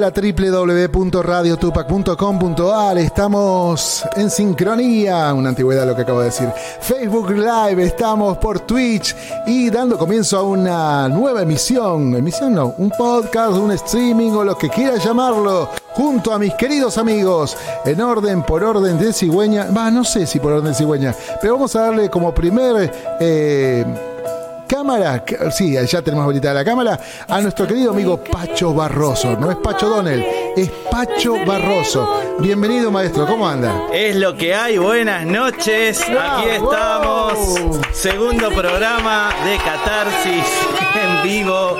La www.radiotupac.com.ar Estamos en sincronía, una antigüedad lo que acabo de decir. Facebook Live, estamos por Twitch y dando comienzo a una nueva emisión. Emisión no, un podcast, un streaming o lo que quiera llamarlo. Junto a mis queridos amigos, en orden, por orden de cigüeña. Va, no sé si por orden de cigüeña, pero vamos a darle como primer. Eh, cámara, sí, ya tenemos habilitada la cámara, a nuestro querido amigo Pacho Barroso. No es Pacho Donel, es Pacho Barroso. Bienvenido, maestro, ¿cómo anda? Es lo que hay, buenas noches. Aquí estamos. Segundo programa de Catarsis en vivo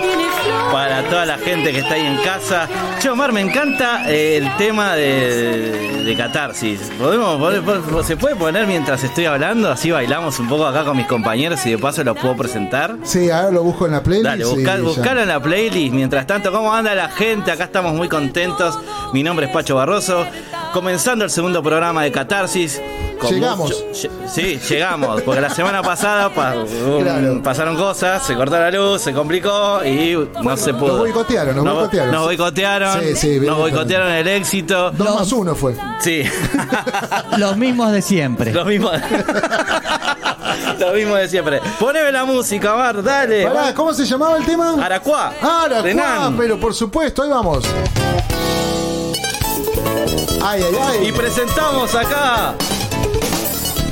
para toda la gente que está ahí en casa. Che, Omar, me encanta eh, el tema de, de Catarsis. ¿Podemos, ¿Se puede poner mientras estoy hablando? Así bailamos un poco acá con mis compañeros y de paso los puedo presentar. Sí, ahora lo busco en la playlist. Dale, buscalo en la playlist. Mientras tanto, ¿cómo anda la gente? Acá estamos muy contentos. Mi nombre es Pacho Barroso. Comenzando el segundo programa de Catarsis. Llegamos. sí, llegamos. Porque la semana pasada pasaron cosas, se cortó la luz, se complicó y no se pudo. Nos boicotearon, nos, boicotearon. Nos boicotearon. Sí, sí, nos boicotearon el éxito. Dos más uno fue. Sí. Los mismos de siempre. Los mismos. Lo mismo de siempre. Poneme la música, Mar, dale. ¿cómo se llamaba el tema? Aracuá. Aracuá, pero por supuesto, ahí vamos. Ay, ay, ay. Y presentamos acá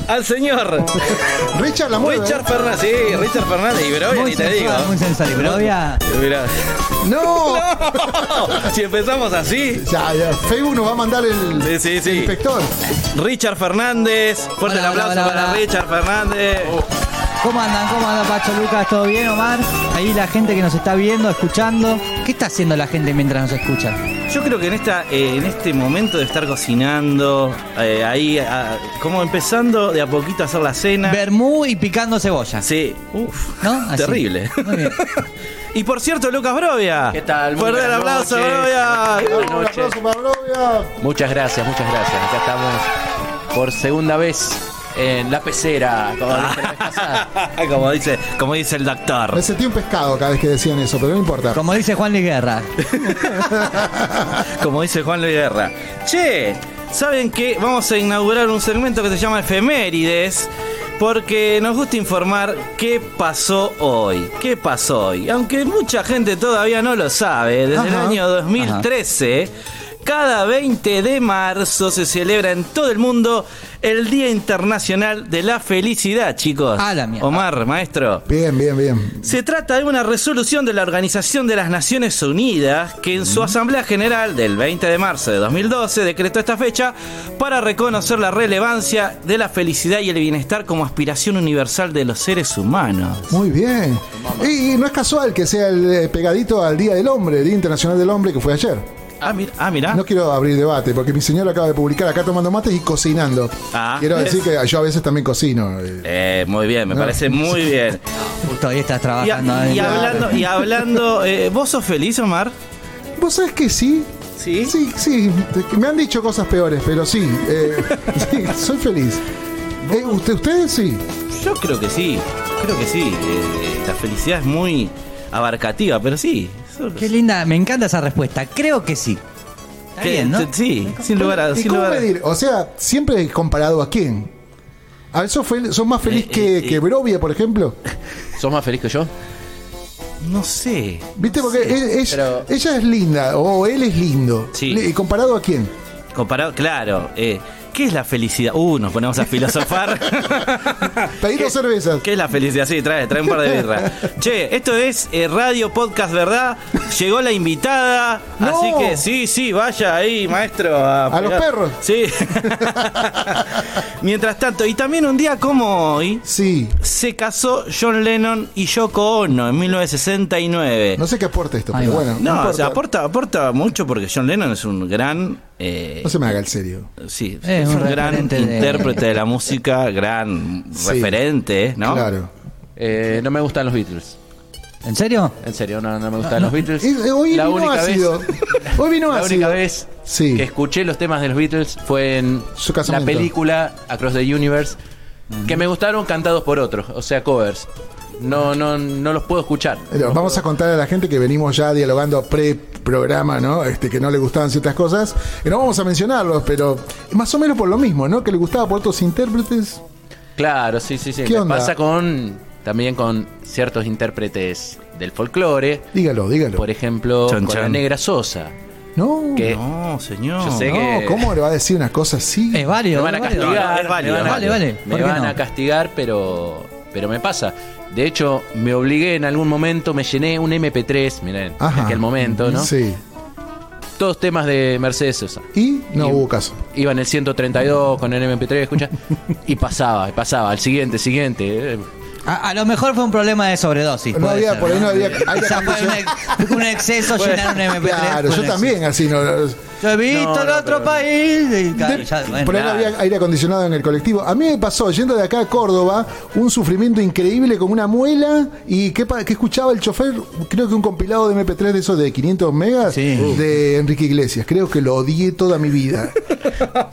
al señor Richard la Richard Fernández, sí, Richard Fernández y Brovia, ni te digo. Muy sensual, y Brovia. No. si empezamos así. Ya, ya. Facebook nos va a mandar el, inspector. Richard Fernández. Fuerte el aplauso para Richard Fernández. ¿Cómo andan? ¿Cómo anda Pacho Lucas? ¿Todo bien, Omar? Ahí la gente que nos está viendo, escuchando. ¿Qué está haciendo la gente mientras nos escucha? Yo creo que en esta, eh, en este momento de estar cocinando, eh, ahí como empezando de a poquito a hacer la cena. Bermú y picando cebolla. Sí. Uf, ¿no? Terrible. Muy bien. y por cierto, Lucas Brovia. ¿Qué tal? Fuerte el aplauso, Brovia. Un aplauso para Brovia. Muchas gracias, muchas gracias. Acá estamos por segunda vez en la pecera, como dice, como dice, el doctor. Me sentí un pescado cada vez que decían eso, pero no importa. Como dice Juan Luis Guerra. como dice Juan Luis Guerra. Che, ¿saben qué? Vamos a inaugurar un segmento que se llama Efemérides. Porque nos gusta informar qué pasó hoy. ¿Qué pasó hoy? Aunque mucha gente todavía no lo sabe, desde el año 2013 cada 20 de marzo se celebra en todo el mundo el Día Internacional de la Felicidad, chicos. Ah, la Omar, maestro. Bien, bien, bien. Se trata de una resolución de la Organización de las Naciones Unidas que en su Asamblea General del 20 de marzo de 2012 decretó esta fecha para reconocer la relevancia de la felicidad y el bienestar como aspiración universal de los seres humanos. Muy bien. Y, no es casual que sea el eh, pegadito al Día del Hombre, el Día Internacional del Hombre que fue ayer. Ah, mira, ah, mira. No quiero abrir debate, porque mi señor acaba de publicar acá tomando mates y cocinando. Ah, quiero decir que yo a veces también cocino. Eh, muy bien, me parece muy bien. Todavía estás trabajando. Y, y hablando, y hablando eh, ¿vos sos feliz, Omar? ¿Vos sabés que sí? ¿Sí? Sí, sí. Me han dicho cosas peores, pero sí. Eh, sí soy feliz. Eh, ¿usted, ¿Ustedes sí? Yo creo que sí. Creo que sí. la felicidad es muy abarcativa, pero sí, Qué linda, me encanta esa respuesta. Creo que sí. Está bien, ¿no? Sí, sin lugar a, sin lugar medir? O sea, siempre comparado a quién. ¿A eso fue, ¿Sos más feliz eh, que, eh, Brovia, por ejemplo? ¿Sos más feliz que yo? No sé. ¿Viste? Porque ella, es linda o él es lindo. Sí. ¿Y comparado a quién? Comparado, claro. Eh, ¿Qué es la felicidad? Uh, nos ponemos a filosofar. Pedí dos cervezas. ¿Qué es la felicidad? Sí, trae, trae un par de birras. che, esto es eh, Radio Podcast, ¿verdad? Llegó la invitada. Así que sí, sí, vaya ahí, maestro. A, los perros. Sí. Mientras tanto, y también un día como hoy, sí. se casó John Lennon y Yoko Ono en 1969. No sé qué aporta esto, pero bueno. No, aporta, aporta mucho porque John Lennon es un gran eh, no se me haga el serio. Sí, es, un, gran intérprete de... la música, gran referente, ¿no? Claro. Eh, no me gustan los Beatles. ¿En serio? En serio, no, me gustan los Beatles. hoy la única vez, Hoy vino La única vez que escuché los temas de los Beatles fue en la película Across the Universe, que me gustaron cantados por otros, o sea, covers. No, no, no los puedo escuchar. Eh, Vamos a contar a la gente que venimos ya dialogando pre-programa, ¿no? Este, que no le gustaban ciertas cosas. Y no vamos a mencionarlos, pero más o menos por lo mismo, ¿no? Que le gustaba por otros intérpretes. Claro, sí, sí, sí. ¿Qué onda? pasa con también con ciertos intérpretes del folclore. Dígalo, dígalo. Por ejemplo, Chan, con la. Negra Sosa. No, que- No, señor. Yo sé no, que- ¿cómo le va a decir una cosa así? Es válido. Me van a castigar. No, es válido, me van a- vale, vale. Me ¿Por qué van no? a castigar, pero, pero me pasa. De hecho, me obligué en algún momento, me llené un MP3, miren, Ajá. en aquel momento, ¿no? Sí. Todos temas de Mercedes Sosa. Y no Y- hubo caso. Iba en el 132 con el MP3, escucha, y pasaba, y pasaba, al siguiente, siguiente. A, a lo mejor fue un problema de sobredosis. No había- ser, por ahí no había fue un, ex- un exceso llenar un MP3. Claro, yo también, así no. Yo he visto No, otro pero- país. y claro, De- ya, bueno. por ahí no había aire acondicionado en el colectivo. A mí me pasó, yendo de acá a Córdoba, un sufrimiento increíble con una muela y que, escuchaba el chofer, creo que un compilado de MP3 de esos de 500 megas Sí. de Enrique Iglesias. Creo que lo odié toda mi vida.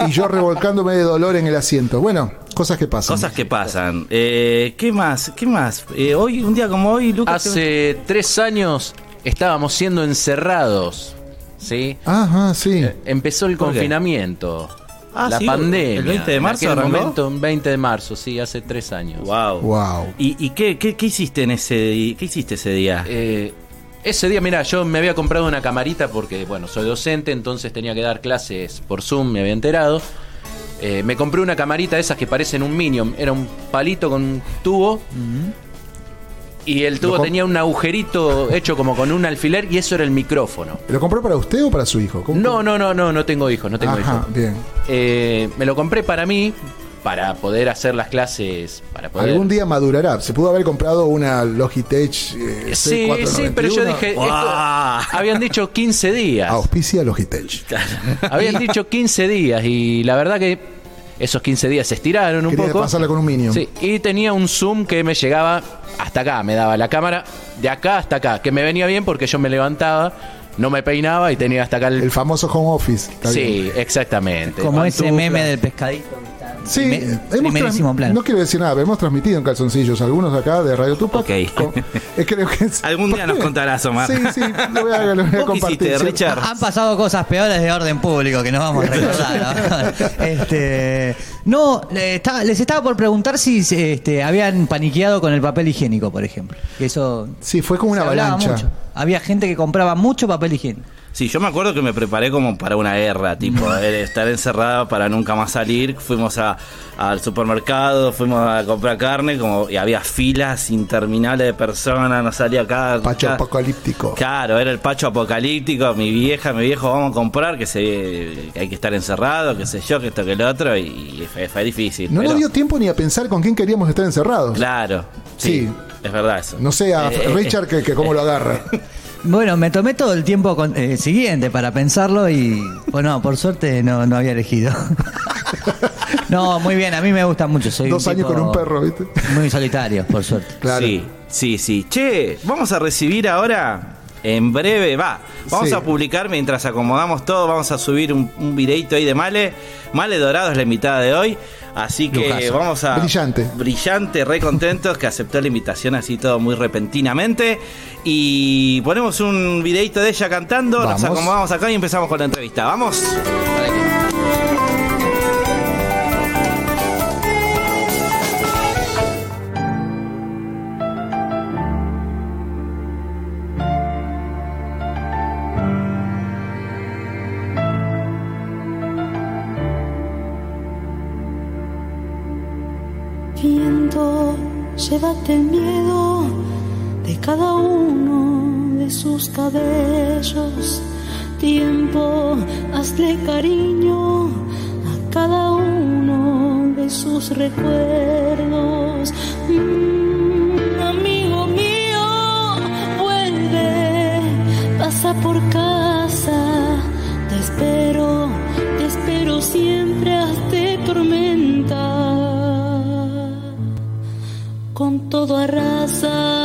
y yo revolcándome de dolor en el asiento. Bueno, cosas que pasan. Cosas que pasan. Eh, ¿Qué más? ¿Qué más? Eh, hoy, un día como hoy, Lucas. Hace tres años estábamos siendo encerrados, ¿sí? Ajá, sí. Eh, Empezó el confinamiento. Ah, la sí, pandemia. el 20 de En marzo aquel arrancó. momento, un 20 de marzo, sí, hace tres años. Wow. Wow. ¿Y, y qué, qué, qué hiciste en ese di- qué hiciste ese día? Eh, ese día, mira, yo me había comprado una camarita porque, bueno, soy docente, entonces tenía que dar clases por Zoom, me había enterado. Eh, me compré una camarita de esas que parecen un Minion. Era un palito con un tubo. Y el tubo tenía un agujerito hecho como con un alfiler y eso era el micrófono. ¿Lo compró para usted o para su hijo? ¿Cómo- No, no, no, no, no tengo hijos, no tengo Ajá, hijos. bien. Eh, me lo compré para mí, para poder hacer las clases, para poder... Algún día madurará. Se pudo haber comprado una Logitech. eh, Sí, C491. sí, pero yo dije, esto- habían dicho 15 días. Auspicia Logitech. Habían dicho 15 días y la verdad que esos 15 días se estiraron un Quería poco. pasarla con un Minion. Sí, y tenía un zoom que me llegaba hasta acá, me daba la cámara de acá hasta acá, que me venía bien porque yo me levantaba, no me peinaba y tenía hasta acá el... El famoso home office. sí, bien. exactamente. Como ese meme del pescadito. Sí, hemos plano. no quiero decir nada, pero hemos transmitido en calzoncillos algunos acá de Radio Tupac. Ok. Con- eh, creo que es- Algún día nos contarás, Omar. Sí, sí, lo voy a, lo voy a ¿Vos qué compartir. hiciste, ¿sí? Richard? Han pasado cosas peores de orden público que no vamos a recordar. ¿no? este, no, les estaba por preguntar si este, habían paniqueado con el papel higiénico, por ejemplo. Eso Sí, fue como una avalancha. mucho. Había gente que compraba mucho papel higiénico. Sí, yo me acuerdo que me preparé como para una guerra, tipo, eh, estar encerrada para nunca más salir. Fuimos a- al supermercado, fuimos a comprar carne, como y había filas interminables de personas, no salía acá. Pacho apocalíptico. Claro, era el pacho apocalíptico, mi vieja, mi viejo, vamos a comprar, que, se, que hay que estar encerrado, que sé yo, que esto, que lo otro, y fue, fue difícil. No pero- nos dio tiempo ni a pensar con quién queríamos estar encerrados. Claro, sí, Sí. es verdad eso. No sé a Eh, eh, Richard que, que cómo lo agarra. Bueno, me tomé todo el tiempo con- eh, siguiente para pensarlo y, bueno, por suerte no, no había elegido. no, muy bien, a mí me gusta mucho. Soy Dos un años con un perro, ¿viste? Muy solitario, por suerte. Claro. Sí, sí, sí. Che, vamos a recibir ahora, en breve, va. Vamos Sí. a publicar mientras acomodamos todo. Vamos a subir un, un videito ahí de Male. Male Dorado es la invitada de hoy. Así que Lujazo. vamos a. Brillante. Brillante, re contentos que aceptó la invitación así todo muy repentinamente. Y ponemos un videito de ella cantando. Nos Vamos. acomodamos acá y empezamos con la entrevista. Vamos. Llévate el miedo de cada uno de sus cabellos. Tiempo, hazle cariño a cada uno de sus recuerdos. Mm, amigo mío, vuelve, pasa por casa. Te espero, te espero siempre hazte tormenta. Con todo arrasa.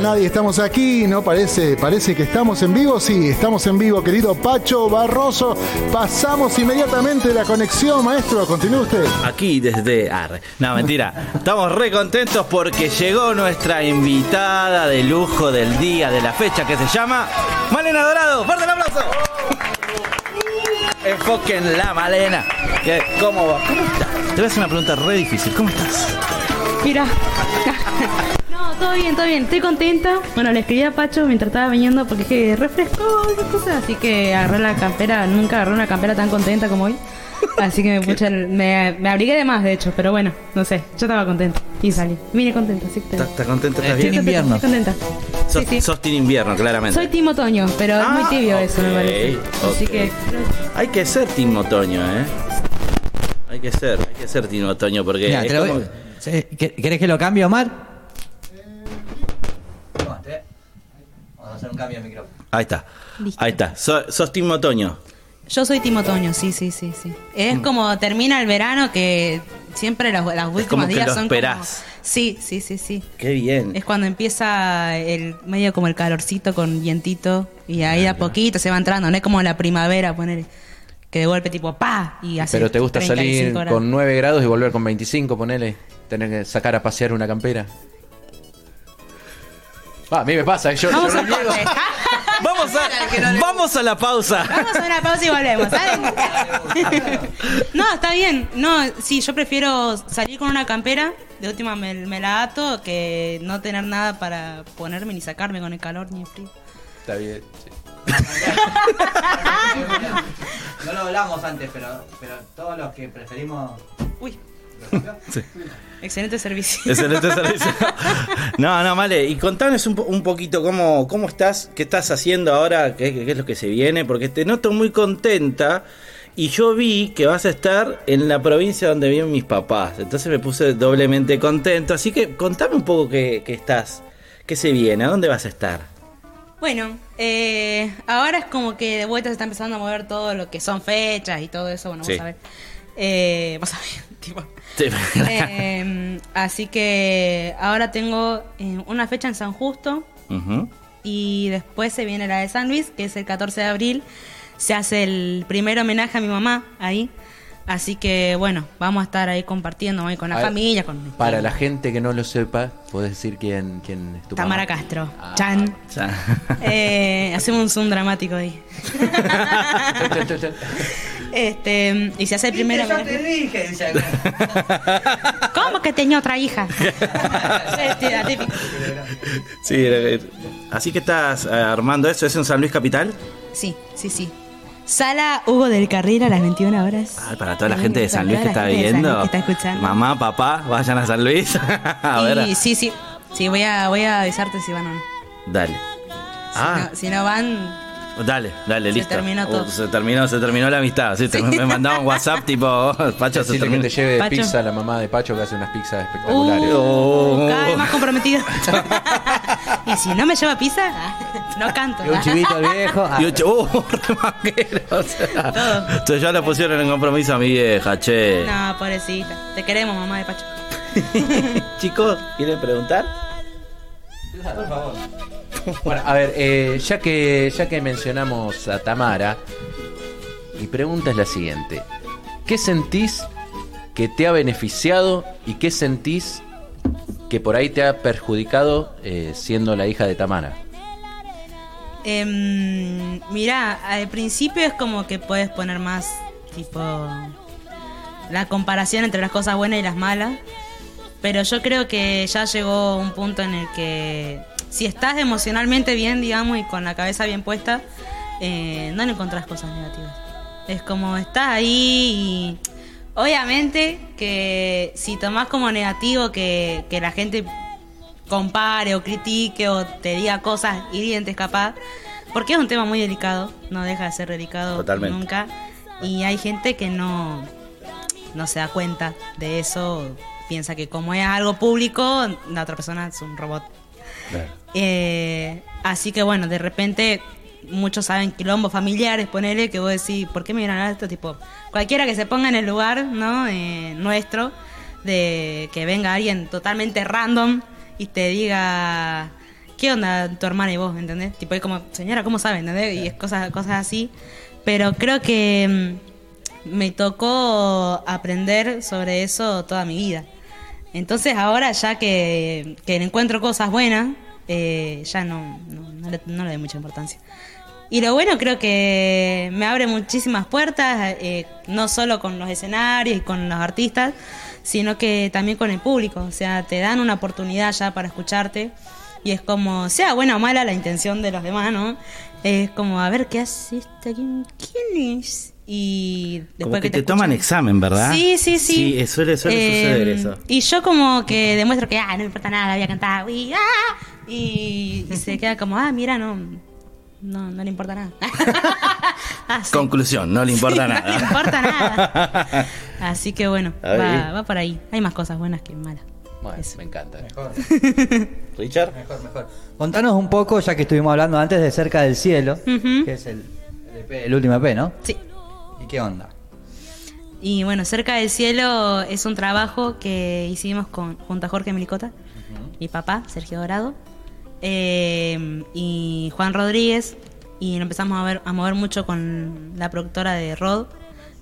Nadie, estamos aquí, ¿no? Parece, parece que estamos en vivo, sí, estamos en vivo, querido Pacho Barroso. Pasamos inmediatamente la conexión, maestro, continúe usted. Aquí desde Arre. No, mentira. Estamos re contentos porque llegó nuestra invitada de lujo del día, de la fecha, que se llama Malena Dorado. ¡Fuerte el aplauso! Enfoquen la Malena. ¿Cómo va? ¿Cómo estás? Te voy a hacer una pregunta re difícil. ¿Cómo estás? Mira. Todo bien, todo bien. Estoy contenta. Bueno, le escribí a Pacho mientras estaba viniendo porque es que refrescó esas cosas. Así que agarré la campera. Nunca agarré una campera tan contenta como hoy. Así que me me, me abrigué de más, de hecho. Pero bueno, no sé. Yo estaba contenta. Y salí. Vine contenta, así que ¿Estás, estás contenta? ¿Estás Eh, bien? Invierno. Estoy contenta. Sos, Sí, sí. sos team invierno, claramente. Soy Team Otoño, pero es muy Ah, tibio eso, me ok, parece. Así que. Hay que ser team otoño, ¿eh? Hay que ser, hay que ser team otoño porque Mira, es te lo como- voy- Sí, ¿quer- ¿Querés que lo cambie, Omar? Vamos a hacer un cambio de micrófono. Ahí está. Listo. Ahí está. So- sos team otoño. Yo soy Team Otoño, sí, sí, sí, sí. Es como termina el verano que siempre los, los últimos como que días lo son esperás. como... Sí, sí, sí, sí. Qué bien. Es cuando empieza el medio como el calorcito con vientito y ahí a poquito se va entrando, no es como la primavera, poner que de golpe tipo pa y hace Pero te gusta 35 salir grados. con 9 grados y volver con 25, ponele. Tener que sacar a pasear una campera. Ah, a mí me pasa, yo, yo Vamos no a corte. Vamos a, vamos a la pausa. Vamos a una pausa y volvemos, ¿sabes? no, está bien. No, sí, yo prefiero salir con una campera, de última me, me la ato, que no tener nada para ponerme ni sacarme con el calor ni el frío. Está bien. sí. No lo hablamos antes, pero, pero todos los que preferimos. Uy. Excelente servicio. Excelente servicio. No, no, vale. Y contanos un, po- un poquito cómo, cómo estás, qué estás haciendo ahora, qué, qué es lo que se viene, porque te noto muy contenta. Y yo vi que vas a estar en la provincia donde viven mis papás. Entonces me puse doblemente contento. Así que contame un poco qué, qué estás, qué se viene, a dónde vas a estar. Bueno, eh, ahora es como que de vuelta se está empezando a mover todo lo que son fechas y todo eso. Bueno, Sí. vamos a ver. Eh, vamos a ver, Sí. Eh, así que ahora tengo eh, una fecha en San Justo, y después se viene la de San Luis, que es el 14 de abril. Se hace el primer homenaje a mi mamá ahí. Así que bueno, vamos a estar ahí compartiendo hoy con la A familia, con Para la gente que no lo sepa, ¿puedes decir quién, quién es tu Tamara mamá? Castro. Ah. Chan. Eh, hacemos un zoom dramático ahí. este, y se hace el primer homenaje. dije, dice ¿Cómo que tenía otra hija? Sí, así que estás eh, armando eso, ¿es en San Luis Capital? Sí, sí, sí. Sala Hugo del Carril a las 21 horas. Ay, para toda la gente de San Luis que está viendo. Luis que está escuchando. Mamá, papá, vayan a San Luis. a ver. y sí, sí. Sí, voy a, voy a avisarte si van o no. Dale. Si, Ah, no, si no van, dale, dale, Se listo. terminó todo. Uh, se terminó, se terminó la amistad. Sí, te- me mandaban WhatsApp tipo, oh, Pacho, se que terminó. te lleve Pacho. pizza la mamá de Pacho que hace unas pizzas espectaculares. uh, Oh. cada vez más comprometido. y si no me lleva pizza, no canto. Y un chivito al viejo. ah, Y ocho, uh, remanguero, o sea. Entonces ya le pusieron en compromiso a mi vieja, che. No, pobrecita. Te queremos, mamá de Pacho. Chicos, ¿quieren preguntar? Bueno, a ver, eh, ya que ya que mencionamos a Tamara, mi pregunta es la siguiente: ¿qué sentís que te ha beneficiado y qué sentís que por ahí te ha perjudicado eh, siendo la hija de Tamara? Em, mira, al principio es como que puedes poner más, tipo, la comparación entre las cosas buenas y las malas. Pero yo creo que ya llegó un punto en el que si estás emocionalmente bien, digamos, y con la cabeza bien puesta, eh, no le encontrás cosas negativas. Es como estás ahí y obviamente que si tomás como negativo que, que la gente compare o critique o te diga cosas hirientes capaz, porque es un tema muy delicado, no deja de ser delicado Totalmente. nunca. Y hay gente que no, no se da cuenta de eso, piensa que como es algo público, la otra persona es un robot. Eh, así que bueno, de repente muchos saben quilombos familiares, ponele que vos decís, ¿por qué me miran a esto? Tipo, cualquiera que se ponga en el lugar, ¿no? Eh, nuestro, de que venga alguien totalmente random y te diga, ¿qué onda tu hermana y vos? ¿Entendés? Tipo, es como, señora, ¿cómo sabe? ¿Entendés? Y es cosas, cosas así. Pero creo que mm, me tocó aprender sobre eso toda mi vida. Entonces ahora ya que, que encuentro cosas buenas, eh, ya no, no, no le, no le doy mucha importancia. Y lo bueno creo que me abre muchísimas puertas, eh, no solo con los escenarios y con los artistas, sino que también con el público. O sea, te dan una oportunidad ya para escucharte. Y es como, sea buena o mala la intención de los demás, ¿no? Es como, a ver, ¿qué hace este? ¿Quién, quién es? Y después Como que, te, toman examen, ¿verdad? Sí, sí, sí. Sí, eh, suele, suele Eh, suceder eso. Y yo como que demuestro que, ah, no me importa nada, voy a cantar, uy, ah, y, y se queda como, ah, mira, no, no, no le importa nada. Ah, sí. Conclusión, no le importa Sí, nada. No le importa nada. Así que bueno, va, va por ahí. Hay más cosas buenas que malas. Bueno, Eso. me encanta. Richard. Contanos un poco, ya que estuvimos hablando antes de Cerca del Cielo, que es el, el EP el último EP, ¿no? Sí. ¿Y qué onda? Y bueno, Cerca del Cielo es un trabajo que hicimos con, junto a Jorge Melicota, mi papá, Sergio Dorado, eh, y Juan Rodríguez. Y empezamos a, ver, a mover mucho con la productora de Rod,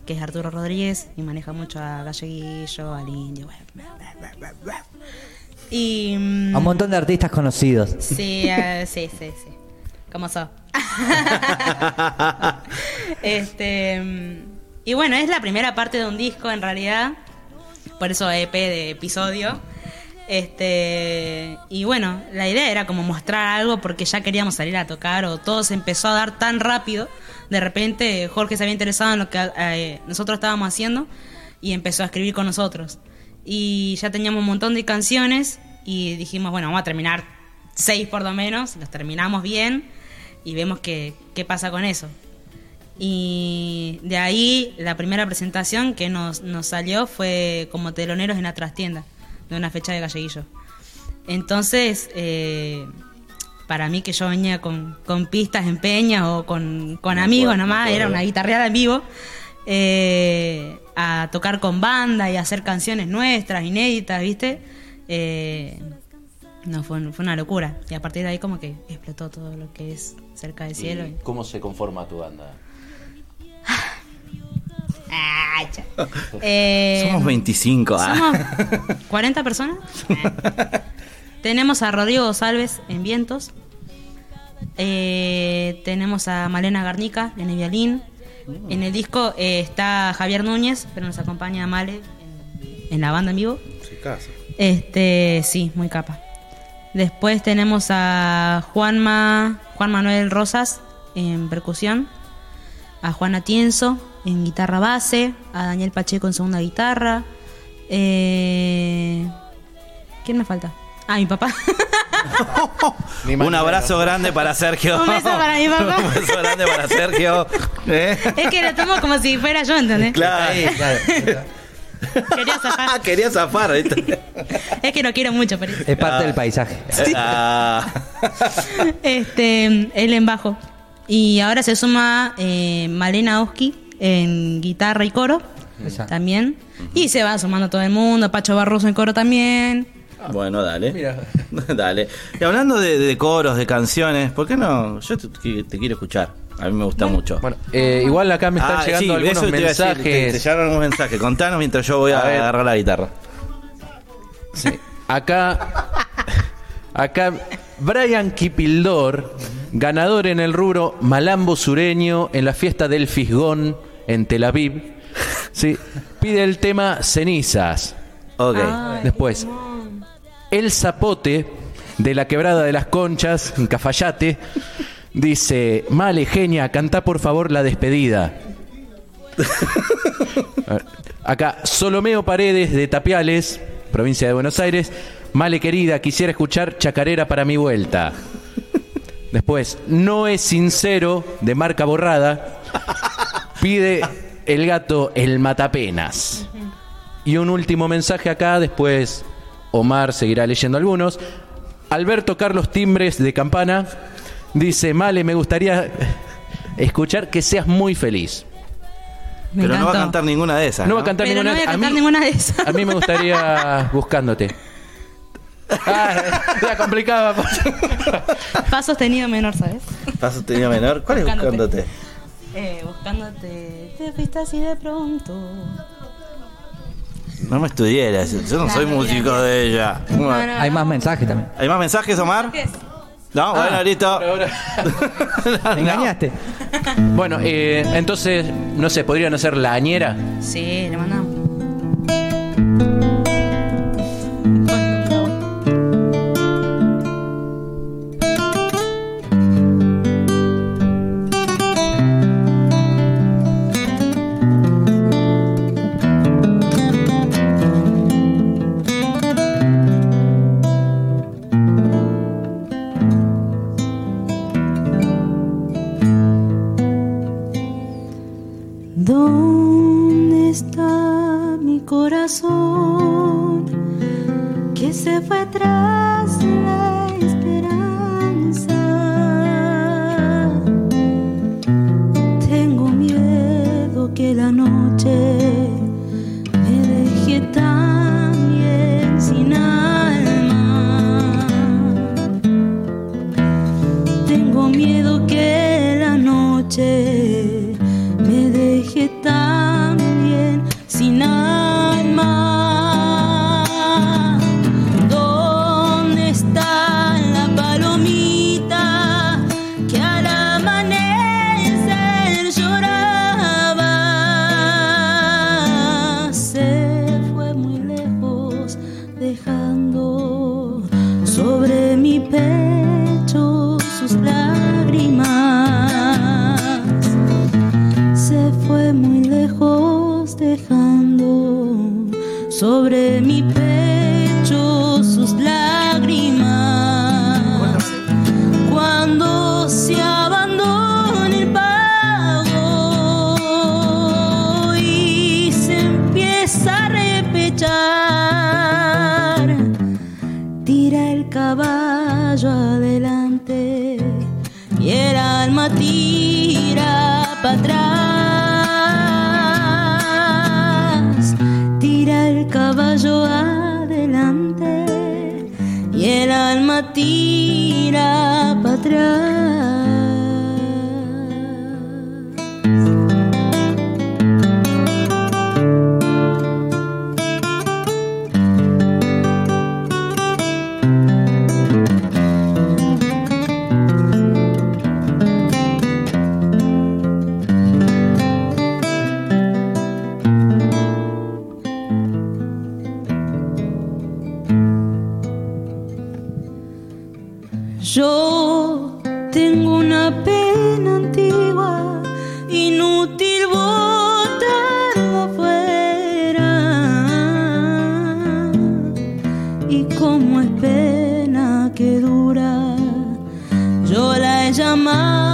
que es Arturo Rodríguez, y maneja mucho a Galleguillo, al Indio. Y. mm, A un montón de artistas conocidos. Sí, eh, sí, sí, sí. ¿Cómo sos? este. Y bueno, es la primera parte de un disco en realidad. Por eso EP de episodio. Este. Y bueno, la idea era como mostrar algo porque ya queríamos salir a tocar o todo se empezó a dar tan rápido. De repente Jorge se había interesado en lo que eh, nosotros estábamos haciendo y empezó a escribir con nosotros. Y ya teníamos un montón de canciones y dijimos, bueno, vamos a terminar seis por lo menos, los terminamos bien y vemos qué, qué pasa con eso. Y de ahí la primera presentación que nos, nos salió fue como teloneros en la trastienda, de una fecha de Galleguillo. Entonces, eh, para mí que yo venía con, con pistas en peña o con, con amigos me nomás, era una guitarreada en vivo, eh, a tocar con banda y a hacer canciones nuestras, inéditas, ¿viste? Eh, no fue, fue una locura. Y a partir de ahí como que explotó todo lo que es cerca del cielo. ¿Y ¿Cómo se conforma tu banda? Ah. Eh, Somos 25. ah. somos 40 personas. Eh. tenemos a Rodrigo Salves en vientos. Eh, tenemos a Malena Garnica en el violín. En el disco eh, está Javier Núñez, pero nos acompaña Male en, en la banda en vivo. Este, sí, muy capa. Después tenemos a Juanma, Juan Manuel Rosas en percusión, a Juana Tienzo en guitarra base, a Daniel Pacheco en segunda guitarra. Eh, ¿Quién me falta? Ah, mi papá. Un abrazo grande para Sergio. Un beso para mi papá. Un beso grande para Sergio. ¿Eh? es que lo tomo como si fuera yo, ¿entendés? Claro. Quería zafar. Quería zafar. Es que lo quiero mucho, pero... Es parte del paisaje. Ah. Este, él en bajo. Y ahora se suma eh, Malena Oski en guitarra y coro también. Y se va sumando todo el mundo, Pacho Barroso en coro también. Bueno, dale. Mira. dale. Y hablando de, de coros, de canciones, ¿por qué no? Yo te, te quiero escuchar. A mí me gusta mucho. Bueno, eh, igual acá me están Ah, llegando sí, algunos eso te iba a decir, mensajes. te, te llegaron algunos mensajes. Contanos mientras yo voy a, agarrar la guitarra. Sí. Acá, acá, Brian Kipildor, ganador en el rubro Malambo Sureño en la fiesta del Fisgón en Tel Aviv, sí, pide el tema Cenizas. Ok. Ay, Después, El Zapote de la Quebrada de las Conchas, en Cafayate, dice: Male, genia, cantá por favor la despedida. Ver, Acá, Solomeo Paredes de Tapiales, provincia de Buenos Aires. Male querida, quisiera escuchar Chacarera para mi vuelta. Después, No es sincero de marca borrada. Pide el gato el matapenas. Y un último mensaje acá, después Omar seguirá leyendo algunos. Alberto Carlos Timbres de Campana dice, Male, me gustaría escuchar que seas muy feliz. Me Pero no va a cantar ninguna de esas. No ¿no? va a cantar Pero ninguna no voy a cantar mí- ninguna de esas. A mí me gustaría buscándote. Ah, complicado. Fa sostenido menor, ¿sabes? Fa sostenido menor. ¿Cuál es Buscándote. buscándote? Eh, buscándote. Te fuiste así de pronto. No me estudié. Yo no soy músico de ella. No, no, Hay más mensajes también. ¿Hay más mensajes, Omar? ¿Qué es? No, bueno, listo. Me engañaste. Bueno, eh, entonces, no sé, podrían hacer la añera. Sí, le mandamos. Deje también como es pena que dura, yo la he llamado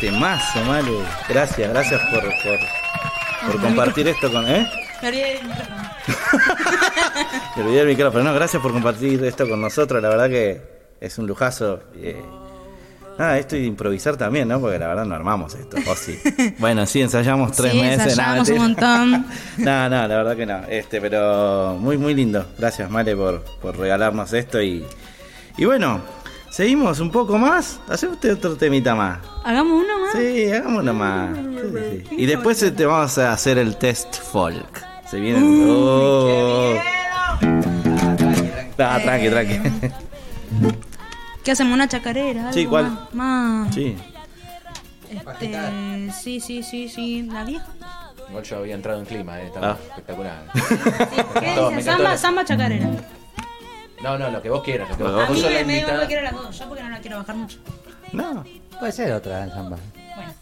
temazo, Malu! Gracias, gracias por, por, por compartir esto con... ¿Eh? Me olvidé del micrófono. Me olvidé el micrófono. No, gracias por compartir esto con nosotros. La verdad que es un lujazo. Eh, nada, esto y improvisar también, ¿no? Porque la verdad no armamos esto. ¿o sí? Bueno, sí, ensayamos tres Sí, meses. nada, ensayamos un mentira. montón. no, no, la verdad que no. Este, pero muy, muy lindo. Gracias, Male, por, por regalarnos esto. Y, y bueno, seguimos un poco más. Hace usted otro temita más. Hagamos uno más. Sí, hagamos uno más. Sí, sí. Y después eh, te vamos a hacer el test folk. Se viene. Oh. Ah, tranqui, tranqui. ¿Qué hacemos? ¿Una chacarera? Sí, algo ¿cuál? Más. más- Sí. Este, sí, sí, sí, sí. ¿La vieja? Igual yo había entrado en clima, eh, estaba Ah. espectacular. ¿Qué dice? Samba, samba chacarera. No, no, lo que vos quieras. Lo que vos, A vos mí me, me cualquiera de las dos. Yo porque no la quiero bajar mucho. No. Puede ser otra samba. Bueno,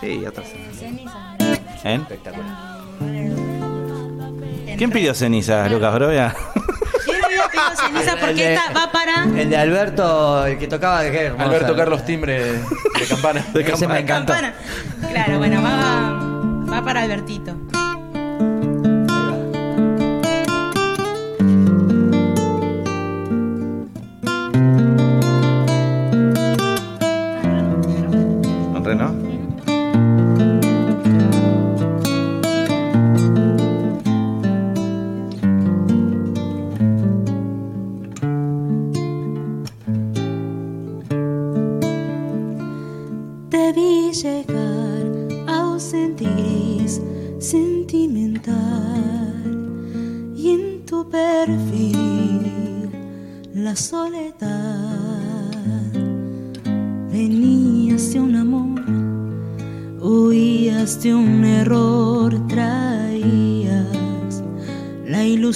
Sí, otra. ceniza. ¿Eh? Espectacular. ¿Quién pidió ceniza, Lucas Brovia? ¿Quién había pedido ceniza? Porque esta va para. El de Alberto, el que tocaba, qué hermoso. Alberto Carlos Timbre de campana. De Ese me campana. encantó. Campana. Claro, bueno, va, va para Albertito.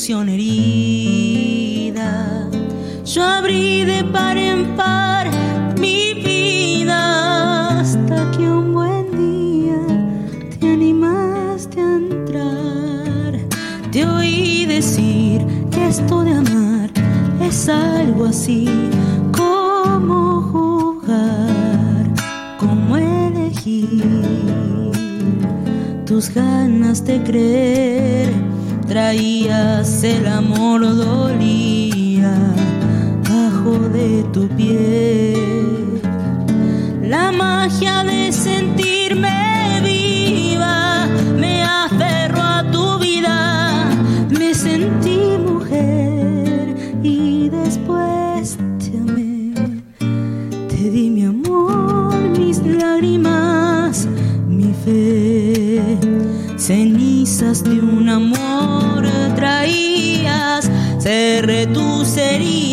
Ilusión herida. Yo abrí de par en par mi vida hasta que un buen día te animaste a entrar. Te oí decir que esto de amar es algo así como jugar, como elegir tus ganas de creer. Traías el amor, dolía bajo de tu piel. magia de sentirme viva. Me aferro a tu vida, me sentí mujer y después te amé. Te di mi amor, mis lágrimas, mi fe. Cenizas sería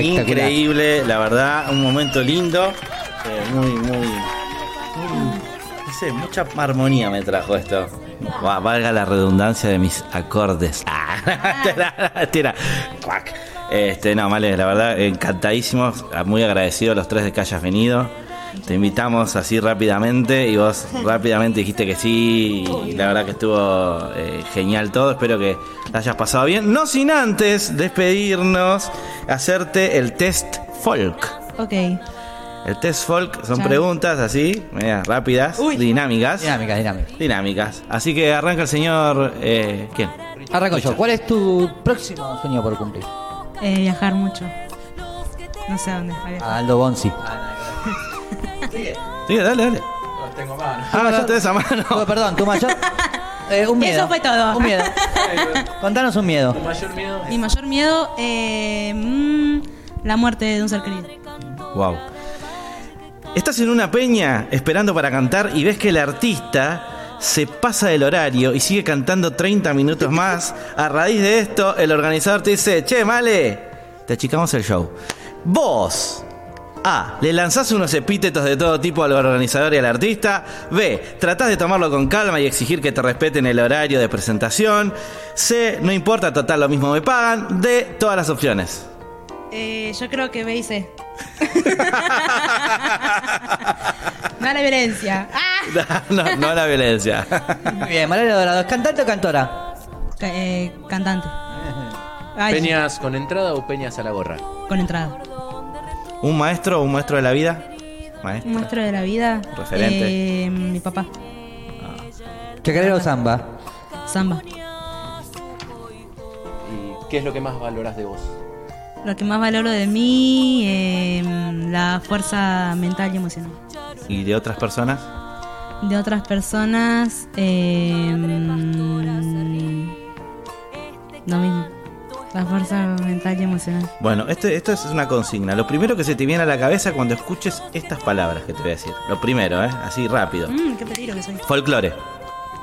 Increíble, la verdad, un momento lindo. eh, muy, muy, mucha armonía me trajo esto. Va- valga la redundancia de mis acordes. Ah, tira. Este, no, Male, la verdad, encantadísimos. Muy agradecido a los tres de que hayas venido. Te invitamos así rápidamente y vos rápidamente dijiste que sí. Y la verdad que estuvo eh, genial todo. Espero que la hayas pasado bien. No sin antes despedirnos, hacerte el test folk. Ok. El test folk son Ya. preguntas así, medias rápidas, Uy. dinámicas. Dinámica, dinámica. Dinámicas. Así que arranca el señor. Eh, ¿Quién? Arranco yo. ¿Cuál es tu próximo sueño por cumplir? Eh, viajar mucho. No sé a dónde. a viajar. Aldo Bonzi. Sí, dale, dale. Ah, ya tenés a mano. Oh, perdón, tu mayor. Eh, un miedo. Eso fue todo. Un miedo. Contanos un miedo. mayor miedo Mi mayor miedo, eh, mm, la muerte de un ser querido. Wow. Estás en una peña esperando para cantar y ves que el artista se pasa del horario y sigue cantando 30 minutos más. A raíz de esto, el organizador te dice, che, Male, te achicamos el show. Vos. A. Le lanzás unos epítetos de todo tipo al organizador y al artista. B. Tratás de tomarlo con calma y exigir que te respeten el horario de presentación. C. No importa, total, lo mismo me pagan. D. Todas las opciones. Eh, yo creo que me hice. no a la violencia. ¡Ah! no, no a la violencia. Muy bien, Malaria Dorado. ¿Es cantante o cantora? Ca- eh, cantante. Ay, ¿Peñas con entrada o peñas a la gorra? Con entrada. ¿Un maestro o un maestro de la vida? Un Maestro. maestro de la vida. Referente. eh, mi papá. Chacarera o samba. Samba. ¿Y qué es lo que más valoras de vos? Lo que más valoro de mí, eh, la fuerza mental y emocional. ¿Y de otras personas? De otras personas, eh, lo mismo. La fuerza mental y emocional. Bueno, esto, esto es una consigna. Lo primero que se te viene a la cabeza cuando escuches estas palabras que te voy a decir. Lo primero, ¿eh? Así rápido. Mm, qué peligro que soy. Folclore.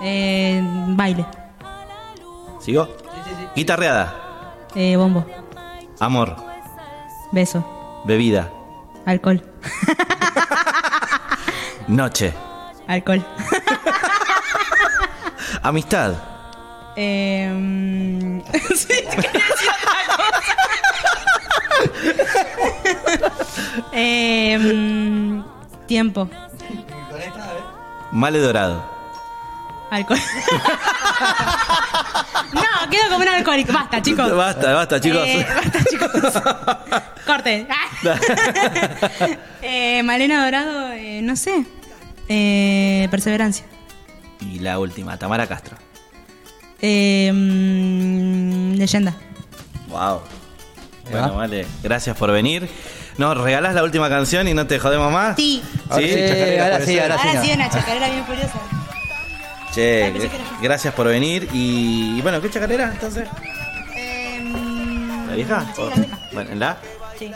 Eh, baile. ¿Sigo? Guitarreada. Eh, bombo. Amor. Beso. Bebida. Alcohol. Noche. Alcohol. Amistad. Eh, sí. Eh, tiempo. Male dorado. Alcohol. no, quedo como un alcohólico. Basta, chicos. Basta, basta, chicos. Eh, basta, chicos. Corte. eh, Malena Dorado, eh, no sé. Eh, perseverancia. y la última, Tamara Castro. Eh, leyenda. Wow. Bueno, vale. Gracias por venir. Nos regalás la última canción y no te jodemos más. Sí. ¿Sí? Eh, ahora sí, ahora sí. Ahora sí, una chacarera bien furiosa. Che, Ay, pensé que era- gracias por venir. Y, y bueno, ¿qué chacarera entonces? Eh, ¿La vieja? Sí, la vieja. Bueno, ¿en la? Sí.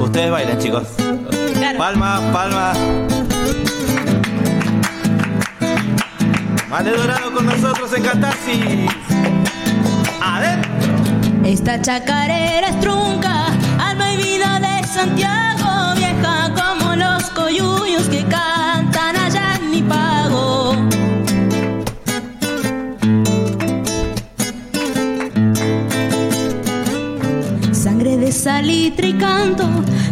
Ustedes bailan, chicos. Claro. Palmas, palmas. Vale Dorado con nosotros en Catarsis. Adentro. Esta chacarera es trunca, alma y vida de Santiago, vieja como los coyuyos que cantan allá en mi pago. Sangre de salitre y canto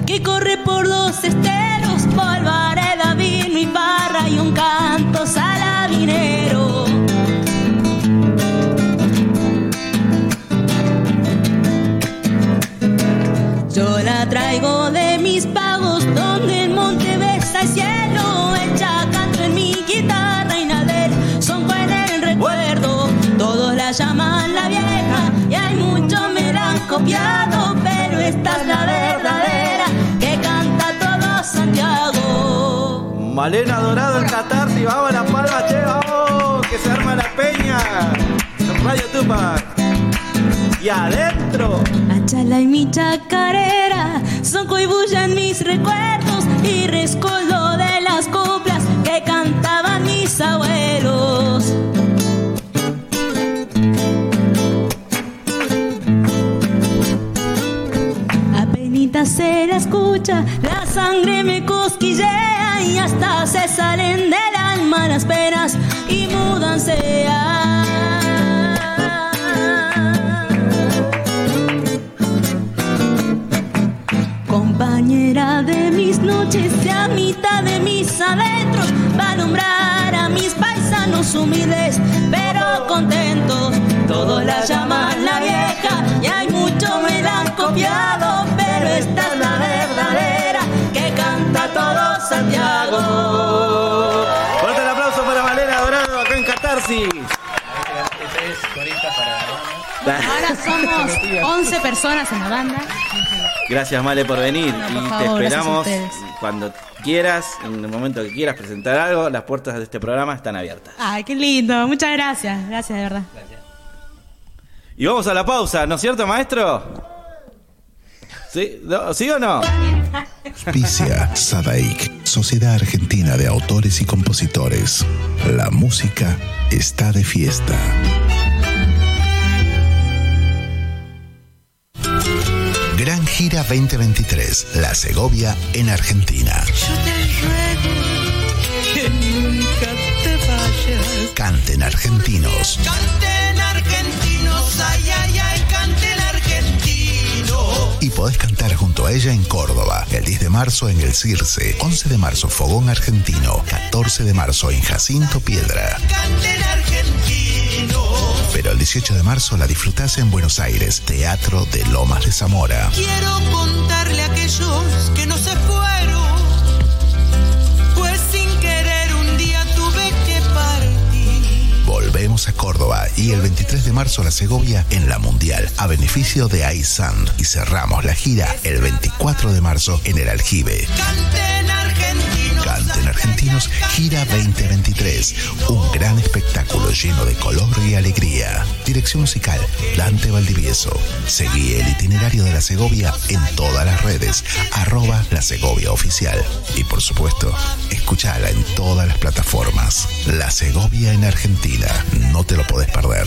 que corre por los esteros, polvareda, vino y barra y un canto salabinero. Malena Dorado en Catarsis. Vamos la palma, che, vamos. Que se arma la peña. Radio Tupac. Y adentro. Achala y mi chacarera son coibulla en mis recuerdos y rescoldo de las coplas que cantaban mis abuelos. Apenita se la escucha, la sangre me cosquillea y hasta se salen del alma las penas y mudanse Compañera de mis noches y a mitad de mis adentros va a alumbrar a mis paisanos humildes pero contentos. Todos la llaman la vieja y hay mucho me la han copiado, pero esta es la todo Santiago. Fuerte el aplauso para Malena Dorado acá en Catarsis. Ahora somos 11 personas en la banda. Gracias, Male, por venir. No, por y te favor, gracias esperamos cuando quieras, en el momento que quieras presentar algo. Las puertas de este programa están abiertas. Ay, qué lindo. Muchas gracias. Gracias, de verdad. Y vamos a la pausa, ¿no es cierto, maestro? ¿Sí, ¿No? ¿Sí o no? Auspicia Sadaik, Sociedad Argentina de Autores y Compositores. La música está de fiesta. Gran Gira 2023, La Segovia en Argentina. Canten argentinos. Canten argentinos, ay, ay, ay. Y podés cantar junto a ella en Córdoba, el 10 de marzo en el Circe, 11 de marzo Fogón Argentino, 14 de marzo en Jacinto Piedra. Pero el 18 de marzo la disfrutás en Buenos Aires, Teatro de Lomas de Zamora. Quiero contarle a aquellos que no se fueron, a Córdoba y el 23 de marzo a La Segovia en la Mundial a beneficio de iSand. Y cerramos la gira el 24 de marzo en el Aljibe. Canten argentinos. Gira 2023. Un gran espectáculo lleno de color y alegría. Dirección musical Dante Valdivieso. Seguí el itinerario de la Segovia en todas las redes. Arroba la Segovia Oficial. Y por supuesto, escuchala en todas las plataformas. La Segovia en Argentina. No te lo podés perder.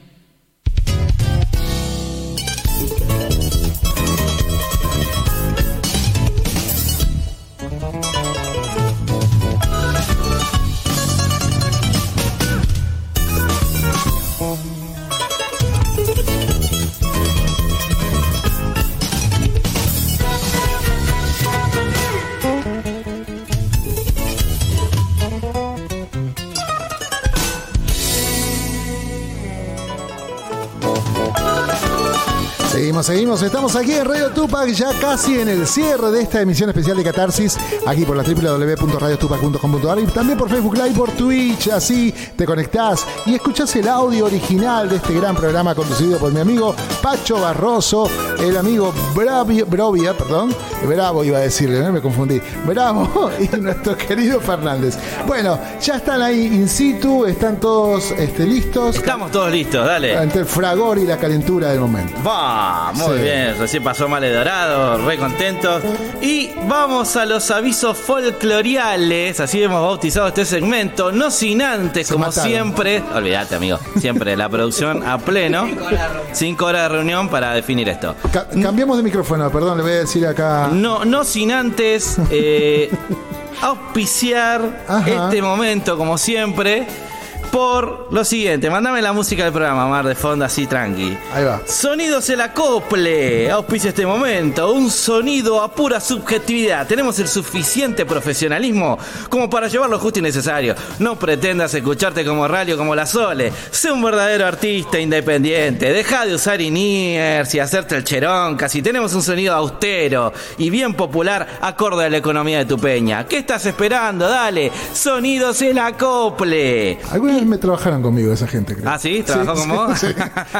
Seguimos, seguimos. Estamos aquí en Radio Tupac, ya casi en el cierre de esta emisión especial de Catarsis, aquí por la www.radiotupac.com.ar y también por Facebook Live, por Twitch. Así te conectás y escuchás el audio original de este gran programa conducido por mi amigo Pacho Barroso, el amigo Bravia, Brovia, perdón, Bravo iba a decirle, ¿no? me confundí. Bravo y nuestro querido Fernández. Bueno, ya están ahí in situ, están todos este, listos. Estamos todos listos, dale. Ante el fragor y la calentura del momento. Va, muy Sí. bien, recién pasó Male Dorado, re contentos. Y vamos a los avisos folcloriales, así hemos bautizado este segmento, no sin antes, Se como mataron. siempre, olvídate amigo, siempre la producción a pleno, cinco horas de reunión para definir esto. Ca- cambiamos de micrófono, perdón, le voy a decir acá. No, no sin antes eh, auspiciar Ajá. este momento, como siempre, por lo siguiente. Mándame la música del programa, Mar, de fondo así tranqui. Ahí va. Sonidos el acople. Auspicia este momento. Un sonido a pura subjetividad. Tenemos el suficiente profesionalismo como para llevarlo justo y necesario. No pretendas escucharte como radio como la Sole. Sé un verdadero artista independiente. Deja de usar iniers y hacerte el cherón. Casi tenemos un sonido austero y bien popular acorde a la economía de tu peña. ¿Qué estás esperando? Dale. Sonidos el acople. Vez me trabajaron conmigo esa gente, creo. Ah, ¿sí? ¿Trabajó Sí, con vos? sí,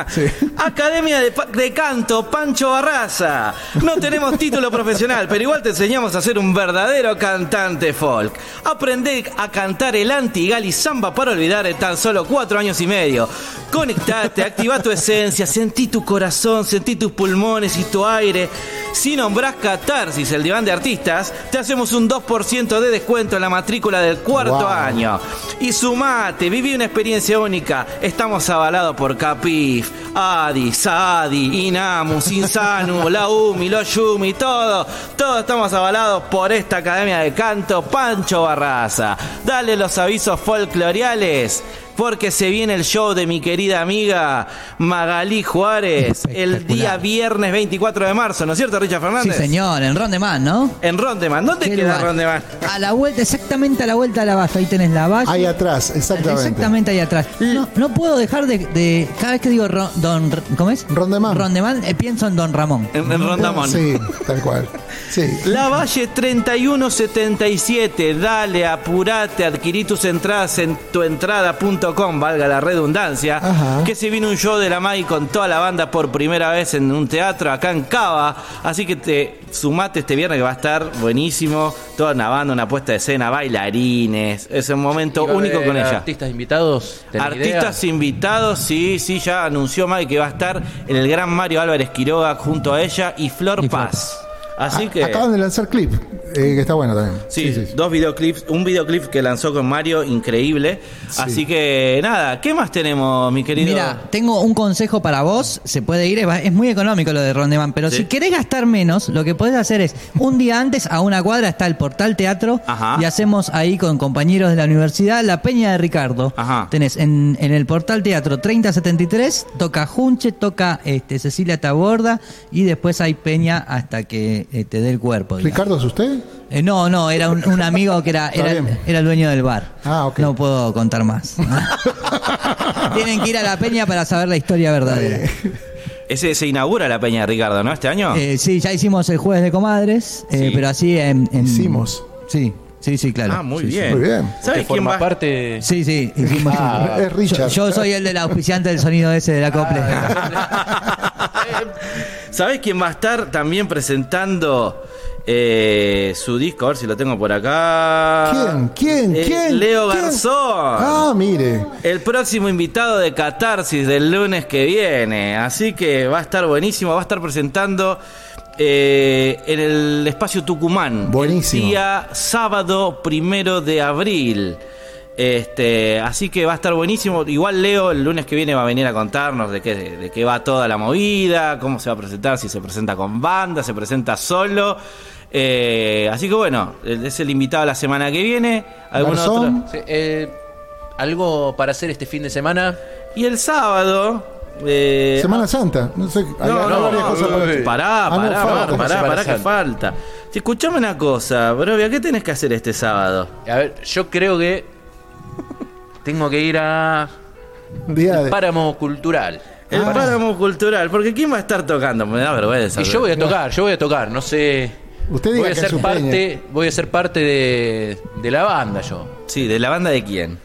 sí. Academia de, Canto Pancho Barraza. No tenemos título profesional, pero igual te enseñamos a ser un verdadero cantante folk. Aprende a cantar el anti-gali samba para olvidar en tan solo cuatro años y medio. Conectate, activa tu esencia, sentí tu corazón, sentí tus pulmones y tu aire. Si nombrás Catarsis, el diván de artistas, te hacemos un 2% de descuento en la matrícula del cuarto Wow. año. Y sumate, viví una experiencia única. Estamos avalados por Capif, Adi, Sadi, Inamus, Insanu, la UMI, los Yumi, todo. Todos estamos avalados por esta academia de canto Pancho Barraza. Dale los avisos folcloriales. Porque se viene el show de mi querida amiga Magalí Juárez el día viernes 24 de marzo, ¿no es cierto, Richard Sí, Fernández? señor, en Rondeman, ¿no? En Rondeman. ¿Dónde ¿Qué queda lugar? Rondeman? A la vuelta, exactamente a la vuelta de la valla. Ahí tenés la valla. Ahí atrás, exactamente. Exactamente ahí atrás. No, no puedo dejar de, de- Cada vez que digo Ron- Don. ¿Cómo es? Rondemán. Rondemán, eh, pienso en Don Ramón. En, en Rondamón. Sí, tal cual. Sí. La Valle 3177, dale, apurate, adquirí tus entradas en tuentrada.com, valga la redundancia, Ajá. que se viene un show de la MAI con toda la banda por primera vez en un teatro acá en Cava, así que te sumate este viernes que va a estar buenísimo, toda una banda, una puesta de escena, bailarines, es un momento ¿Y va a único con ella. ¿Artistas invitados? ¿Tenés Artistas idea? invitados, sí, sí, ya anunció Mai que va a estar en el gran Mario Álvarez Quiroga junto a ella y Flor Y Flor Paz. Así A- que... Acaban de lanzar clip, eh, que está bueno también. Sí, dos videoclips, un videoclip que lanzó con Mario, increíble. Así que nada, ¿qué más tenemos, mi querido? Mira, tengo un consejo para vos. Se puede ir, es, muy económico lo de Rondeman, pero Sí. si querés gastar menos, lo que podés hacer es un día antes a una cuadra está el Portal Teatro Ajá. y hacemos ahí con compañeros de la universidad la Peña de Ricardo. Ajá. Tenés en, en el Portal Teatro 3073, toca Junche, toca este, Cecilia Taborda y después hay Peña hasta que te dé el cuerpo. digamos. ¿Ricardo es usted? Eh, no, no, era un, un amigo que era, era, el dueño del bar. Ah, ok. No puedo contar más. Tienen que ir a la peña para saber la historia verdadera. Ese se inaugura la Peña de Ricardo, ¿no? Este año. Eh, sí, ya hicimos el jueves de comadres, eh, Sí. pero así en, en- Hicimos. Sí, sí, sí, claro. ah, muy Sí, sí. bien. Muy bien. ¿Sabes quién forma va? parte... Sí, sí. Ah, es Richard. yo, yo soy el del auspiciante del sonido ese de la cople. ¿Sabes quién va a estar también presentando eh, su disco? A ver si lo tengo por acá. ¿Quién? ¿Quién? Eh, ¿Quién? Leo ¿Quién? Garzón. Ah, mire. El próximo invitado de Catarsis del lunes que viene. Así que va a estar buenísimo. Va a estar presentando eh, en el espacio Tucumán. Buenísimo. El día sábado primero de abril. Este, así que va a estar buenísimo. Igual Leo el lunes que viene va a venir a contarnos de qué, de qué va toda la movida, cómo se va a presentar, si se presenta con banda, se presenta solo. Eh, así que bueno, es el invitado la semana que viene. ¿Algún Garzón. otro? Sí, eh, ¿Algo para hacer este fin de semana? Y el sábado. Eh, Semana Santa. No sé. hay- no, hay no, varias no, cosas no, para- pará, Ah, no, pará, falta. pará, pará, que falta. Si escuchame una cosa, Brovia, ¿qué tenés que hacer este sábado? A ver, yo creo que tengo que ir a Día de- Páramo Cultural. El Ah. páramo cultural, porque ¿quién va a estar tocando? Me da vergüenza. Y yo voy a tocar, yo voy a tocar, no sé. Usted diga voy a que ser parte, voy a ser parte de, de la banda yo. Sí, ¿de la banda de quién?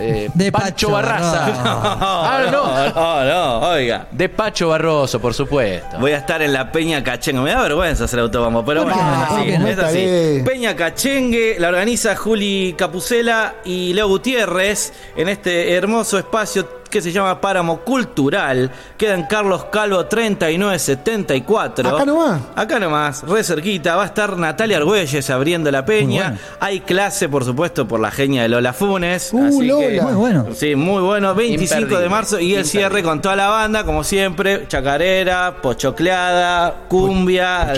Eh, De Pacho Pacho Barraza. ah, no. no, no, oiga. De Pacho Barroso, por supuesto. Voy a estar en la Peña Cachengue. Me da vergüenza hacer autobombo, pero ¿Por bueno, es ¿Por así. es. Peña Cachengue la organiza Juli Capucela y Leo Gutiérrez en este hermoso espacio que se llama Páramo Cultural. Queda en Carlos Calvo 3974. Acá nomás. Acá nomás, re cerquita. Va a estar Natalia Argüelles abriendo la peña. bueno. Hay clase, por supuesto, por la genia de Lola Funes. Uh, así Lola. que- Muy bueno. Sí, muy bueno. 25 de marzo y el cierre con toda la banda, como siempre. Chacarera, pochocleada, cumbia,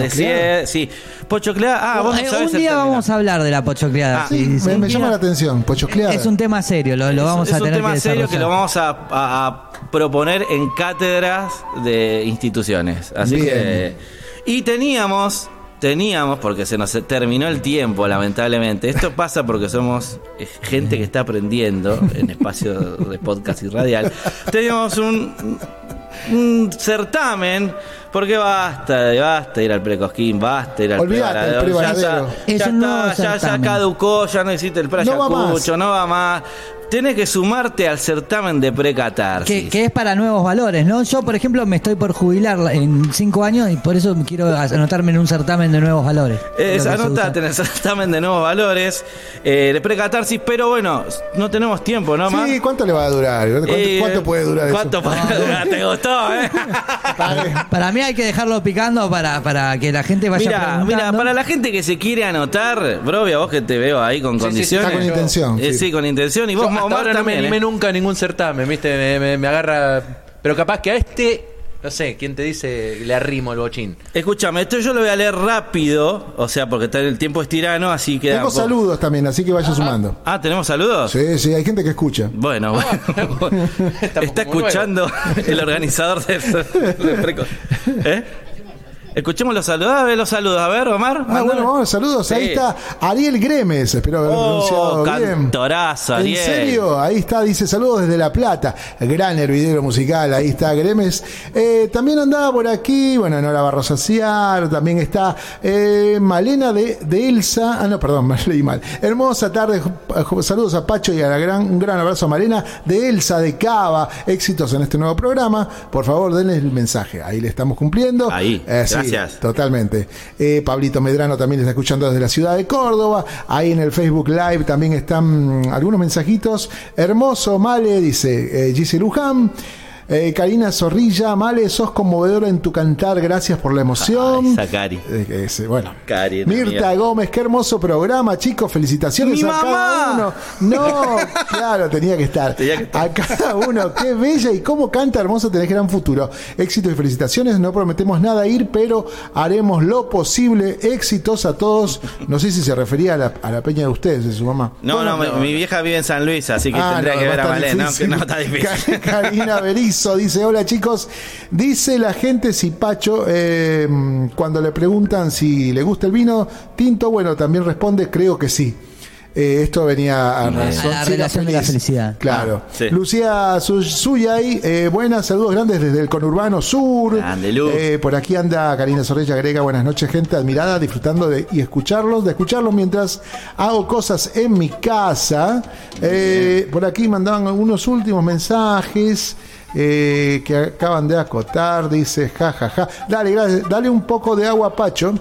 sí. Pochocleada, ah, vos no Eh, sabés un día vamos a hablar de la pochocleada. Ah, sí, Me, sí. me llama la atención, pochocleada. Es un tema serio, lo, lo vamos es, a es un tener tema que serio que lo vamos a, a- a proponer en cátedras de instituciones. Así Bien. que. Y teníamos. Teníamos, porque se nos terminó el tiempo, lamentablemente. Esto pasa porque somos eh, gente que está aprendiendo en espacio de podcast y radial. Teníamos un, un certamen, porque basta, basta ir al precosquín, basta ir al Olvídate. Ya está, Es ya, está, ya, caducó, ya no existe el No más. no va más. Tenés que sumarte al certamen de precatarsis. Que, que es para nuevos valores, ¿no? Yo, por ejemplo, me estoy por jubilar en cinco años y por eso quiero anotarme en un certamen de nuevos valores. Es, anotate en el certamen de nuevos valores eh, de precatarsis, pero bueno, no tenemos tiempo, ¿no, Mar? Sí, ¿cuánto le va a durar? ¿Cuánto, Eh, cuánto puede durar eso? ¿Cuánto puede durar? ¿Te gustó, eh? Para mí hay que dejarlo picando para, para que la gente vaya Mira, preguntando. mira, para la gente que se quiere anotar, Brovia, vos que te veo ahí con Sí, sí, condiciones. Está con intención. Eh, sí. sí, con intención. Y Yo vos, hasta Omar, ahora no me animé eh. nunca a ningún certamen, ¿viste? Me, me- me agarra. Pero capaz que a este, no sé, ¿quién te dice le arrimo el bochín? Escúchame, esto yo lo voy a leer rápido, o sea, porque está- el tiempo es tirano, así que... Tengo saludos también, así que vaya sumando. Ah, ¿tenemos saludos? Sí, sí, hay gente que escucha. Bueno, bueno. está escuchando el organizador de, ¿Eh? Escuchemos los saludos. A ver los saludos. A ver, Omar. Ah, bueno, vamos, saludos. Ahí está Ariel Gremes, espero haber Oh, pronunciado bien. cantorazo, Ariel. ¿En serio? Ahí está, dice saludos desde La Plata. Gran hervidero musical, ahí está Gremes. Eh, también andaba por aquí, bueno, Nora Barros Aciar, también está eh, Malena de, de Elsa. Ah, no, perdón, me leí mal. Hermosa tarde, ju- saludos a Pacho y a la gran, un gran abrazo a Malena de Elsa de Cava. Éxitos en este nuevo programa. Por favor, denle el mensaje. Ahí le estamos cumpliendo. Ahí, Eh, gracias. Totalmente. Eh, Pablito Medrano también está escuchando desde la ciudad de Córdoba. Ahí en el Facebook Live también están mm, algunos mensajitos. Hermoso, Male, dice eh, Gise Luján. Eh, Karina Zorrilla, Male, sos conmovedora en tu cantar, gracias por la emoción. Ay, esa Cari. Eh, es, bueno. Cari, Mirta. Gómez, qué hermoso programa, chicos, felicitaciones ¡Mi a cada uno. No, claro, tenía que estar. Tenía que estar. A cada uno, qué bella y cómo canta hermoso, tenés gran futuro. Éxitos y felicitaciones, no prometemos nada ir, pero haremos lo posible. Éxitos a todos. No sé si se refería a la, a la peña de ustedes, de su mamá. No, no, mi, mi vieja vive en San Luis, así que Ah, tendría no, que ver a Malén. No, no está difícil. Karina Dice, hola chicos, dice la gente si Pacho, eh, cuando le preguntan si le gusta el vino tinto, bueno, también responde, creo que sí. Eh, esto venía a, razón- la sí, relación de la felicidad. Claro. Ah, sí. Lucía Su- Suyay, eh, buenas, saludos grandes desde el conurbano sur. Grande. Eh, por aquí anda Karina Sorrella agrega, buenas noches, gente admirada, disfrutando de y escucharlos, de escucharlos mientras hago cosas en mi casa. Eh, por aquí mandaban algunos últimos mensajes. Eh, que acaban de acotar, dice ja ja ja. Dale, dale un poco de agua, Pacho.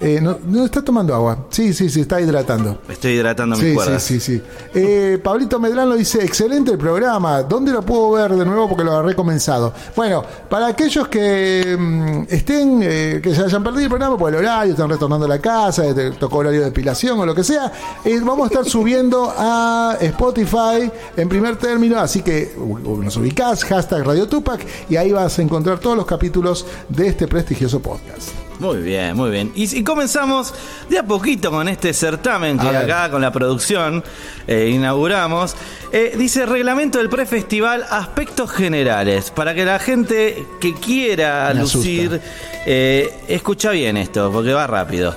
Eh, no, no está tomando agua. Sí, sí, sí, está hidratando. Estoy hidratando mis Sí, sí, cuerdas. sí, sí. Eh, Pablito Medrano dice, excelente el programa. ¿Dónde lo puedo ver de nuevo? Porque lo agarré comenzado. Bueno, para aquellos que mm, estén, eh, que se hayan perdido el programa por el horario, están retornando a la casa, te tocó horario de depilación o lo que sea, eh, vamos a estar subiendo a Spotify en primer término, así que nos ubicás, hashtag Radio Tupac, y ahí vas a encontrar todos los capítulos de este prestigioso podcast. Muy bien, muy bien. Y, y comenzamos de a poquito con este certamen que acá con la producción eh, inauguramos. Eh, dice reglamento del prefestival, aspectos generales. Para que la gente que quiera lucir, eh, escucha bien esto, porque va rápido.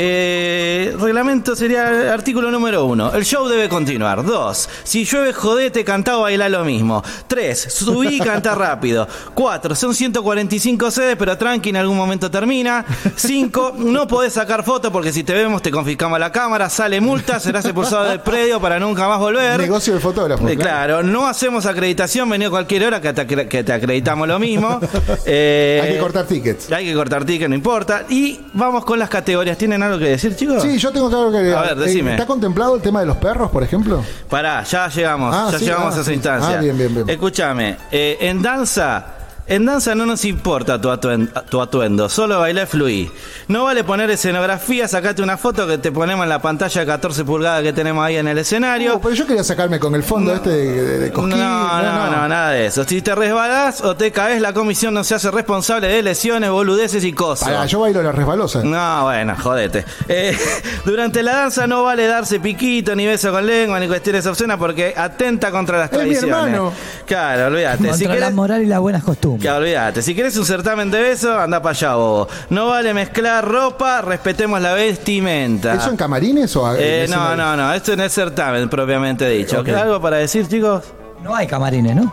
Eh, eh, reglamento sería artículo número uno. El show debe continuar. Dos. Si llueve, jodete, cantá o bailá lo mismo. Tres. Subí y cantá rápido. Cuatro. Son 145 sedes, pero tranqui, en algún momento termina. Cinco. No podés sacar fotos porque si te vemos te confiscamos la cámara, sale multa, serás expulsado del predio para nunca más volver. Negocio de fotógrafo. Eh, claro, no hacemos acreditación, vení a cualquier hora que te, que te acreditamos lo mismo. Eh, Hay que cortar tickets. hay que cortar tickets, no importa. Y vamos con las categorías. ¿Tienen algo que decir, chicos? Sí, yo tengo claro que agregar. A ver, Eh, decime. ¿Está contemplado el tema de los perros, por ejemplo? Pará, ya llegamos, Ah, ya sí, llegamos ah, a esa sí. instancia. Ah, bien, bien, bien. Escúchame, eh, en danza, en danza no nos importa tu, atuen- tu atuendo, solo bailar fluir. No vale poner escenografía, sacate una foto que te ponemos en la pantalla de 14 pulgadas que tenemos ahí en el escenario. Oh, pero yo quería sacarme con el fondo este de, de, de No, Cosquín. no, no, nada de eso. Si te resbalás o te caes, la comisión no se hace responsable de lesiones, boludeces y cosas. Pará, yo bailo la resbalosa. No, bueno, jodete. Eh, durante la danza no vale darse piquito, ni beso con lengua, ni cuestiones obscenas porque atenta contra las Es mi tradiciones. hermano. Claro, olvídate. Contra Si la querés, moral y las buenas costumbres. Que olvídate. Si querés un certamen de besos, anda para allá, bobo. No vale mezclar ropa, respetemos la vestimenta. ¿Eso en camarines o Eh, en no, no, no, esto no es certamen propiamente dicho. ¿Algo para decir, chicos? No hay camarines, ¿no?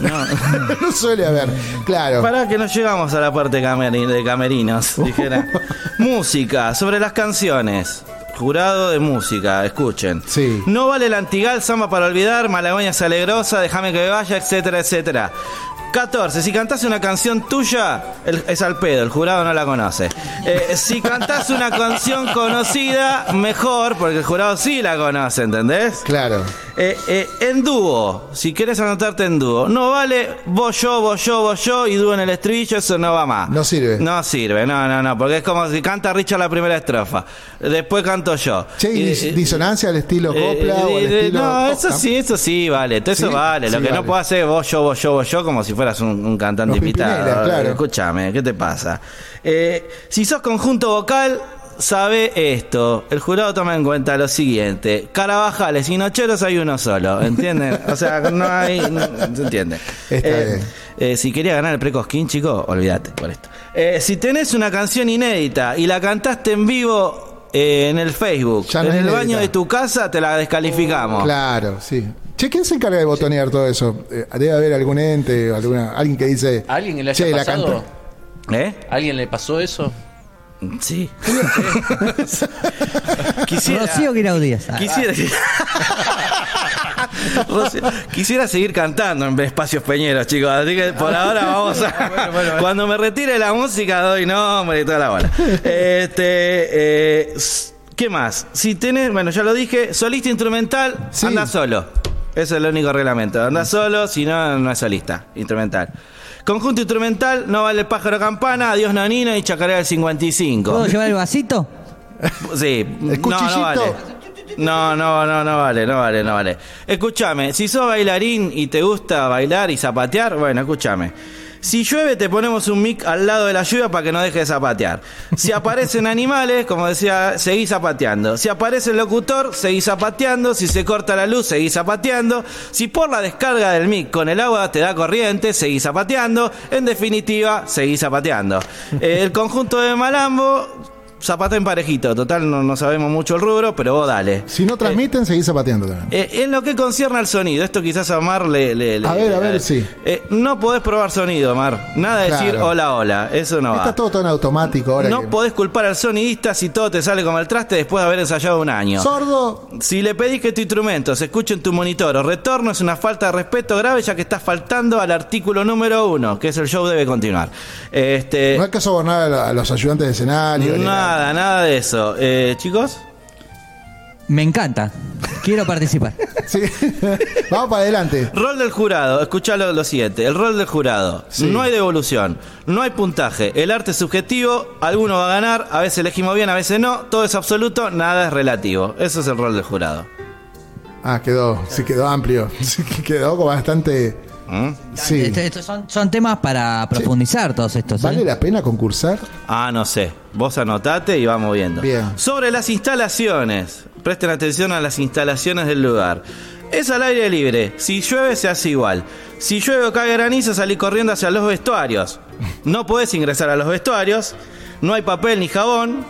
no suele haber. Claro. Para que no llegamos a la parte de camerinos, dijera. música, sobre las canciones. Jurado de música, escuchen. Sí. No vale el antigal, samba para olvidar, malagoña salegrosa, déjame que me vaya, etcétera, etcétera. 14. Si cantás una canción tuya, el- es al pedo, el jurado no la conoce. Eh, si cantás una canción conocida, mejor, porque el jurado sí la conoce, ¿entendés? Claro. Eh, eh, en dúo, si querés anotarte en dúo, no vale vos yo, vos yo, vos yo y dúo en el estribillo, eso no va más. No sirve. No sirve, no, no, no, porque es como si canta Richard la primera estrofa, después canto yo. Che, ¿y Y- dis- disonancia al estilo eh, copla o al eh, estilo. No, eso sí, eso sí vale, todo eso ¿Sí? vale. Lo Sí, que no vale. puedo hacer es vos, yo, vos, yo, vos, yo, como si fueras un, un cantante Los invitado. Claro. Escúchame, ¿qué te pasa? Eh, si sos conjunto vocal, sabe esto. El jurado toma en cuenta lo siguiente: Carabajales y Nocheros hay uno solo, ¿entienden? O sea, no hay. no- ¿Se entiende? Está Eh, bien. eh, si quería ganar el Precosquín, chico, olvídate por esto. Eh, si tenés una canción inédita y la cantaste en vivo eh, en el Facebook, no en el inédita. baño de tu casa, te la descalificamos. Claro, sí. Che, ¿quién se encarga de botonear todo eso? Eh, debe haber algún ente, alguna, alguien que dice. ¿A alguien le haya che, la pasado? cantó. ¿Eh? ¿A ¿Alguien le pasó eso? Sí. Quisiera. Rocío. Ah, Quisiera, Rocío, quisiera seguir cantando en espacios peñeros, chicos. Así que por ahora vamos a. Cuando me retire la música, doy nombre y toda la bola. Este. eh, s- ¿Qué más? Si tenés, bueno, ya lo dije, solista instrumental, Sí. anda solo. Eso es el único reglamento. Anda solo, si no, no es solista, instrumental. Conjunto instrumental, no vale pájaro campana, adiós nonino y chacarera del 55. ¿Puedo llevar el vasito? Sí, ¿El no, no vale. No, no, no, no vale, no vale, no vale. Escúchame, si sos bailarín y te gusta bailar y zapatear, bueno, escúchame. Si llueve te ponemos un mic al lado de la lluvia para que no deje de zapatear. Si aparecen animales, como decía, seguís zapateando. Si aparece el locutor, seguís zapateando. Si se corta la luz, seguís zapateando. Si por la descarga del mic con el agua te da corriente, seguís zapateando. En definitiva, seguís zapateando. Eh, el conjunto de Malambo Zapata en parejito, total no, no sabemos mucho el rubro, pero vos dale. Si no transmiten, seguís zapateando también. Eh, en lo que concierne al sonido, esto quizás a Omar le... le- le- A ver, a ver, sí. Eh, no podés probar sonido, Omar. Nada de Claro. decir hola, hola. Eso no va. Está todo tan automático ahora. No que- podés culpar al sonidista si todo te sale como el traste después de haber ensayado un año. Sordo. Si le pedís que tu instrumento se escuche en tu monitor o retorno es una falta de respeto grave ya que estás faltando al artículo número uno, que es el show debe continuar. Este, No hay que sobornar a los ayudantes de escenario. ni nada. nada, de eso. Eh, Chicos, Me encanta. Quiero participar. Sí. Vamos para adelante. rol del jurado, escuchalo lo siguiente, el rol del jurado, Sí. no hay devolución, no hay puntaje, el arte es subjetivo, alguno va a ganar, a veces elegimos bien, a veces no, todo es absoluto, nada es relativo, eso es el rol del jurado. Ah, quedó. Sí, quedó amplio. Sí, quedó con bastante. ¿Mm? Sí. Estos son, son temas para profundizar todos estos. ¿eh? ¿Vale la pena concursar? Ah, no sé. Vos anotate y vamos viendo. Bien. Sobre las instalaciones. Presten atención a las instalaciones del lugar. Es al aire libre. Si llueve, se hace igual. Si llueve o cae granizo, salí corriendo hacia los vestuarios. No podés ingresar a los vestuarios. No hay papel ni jabón.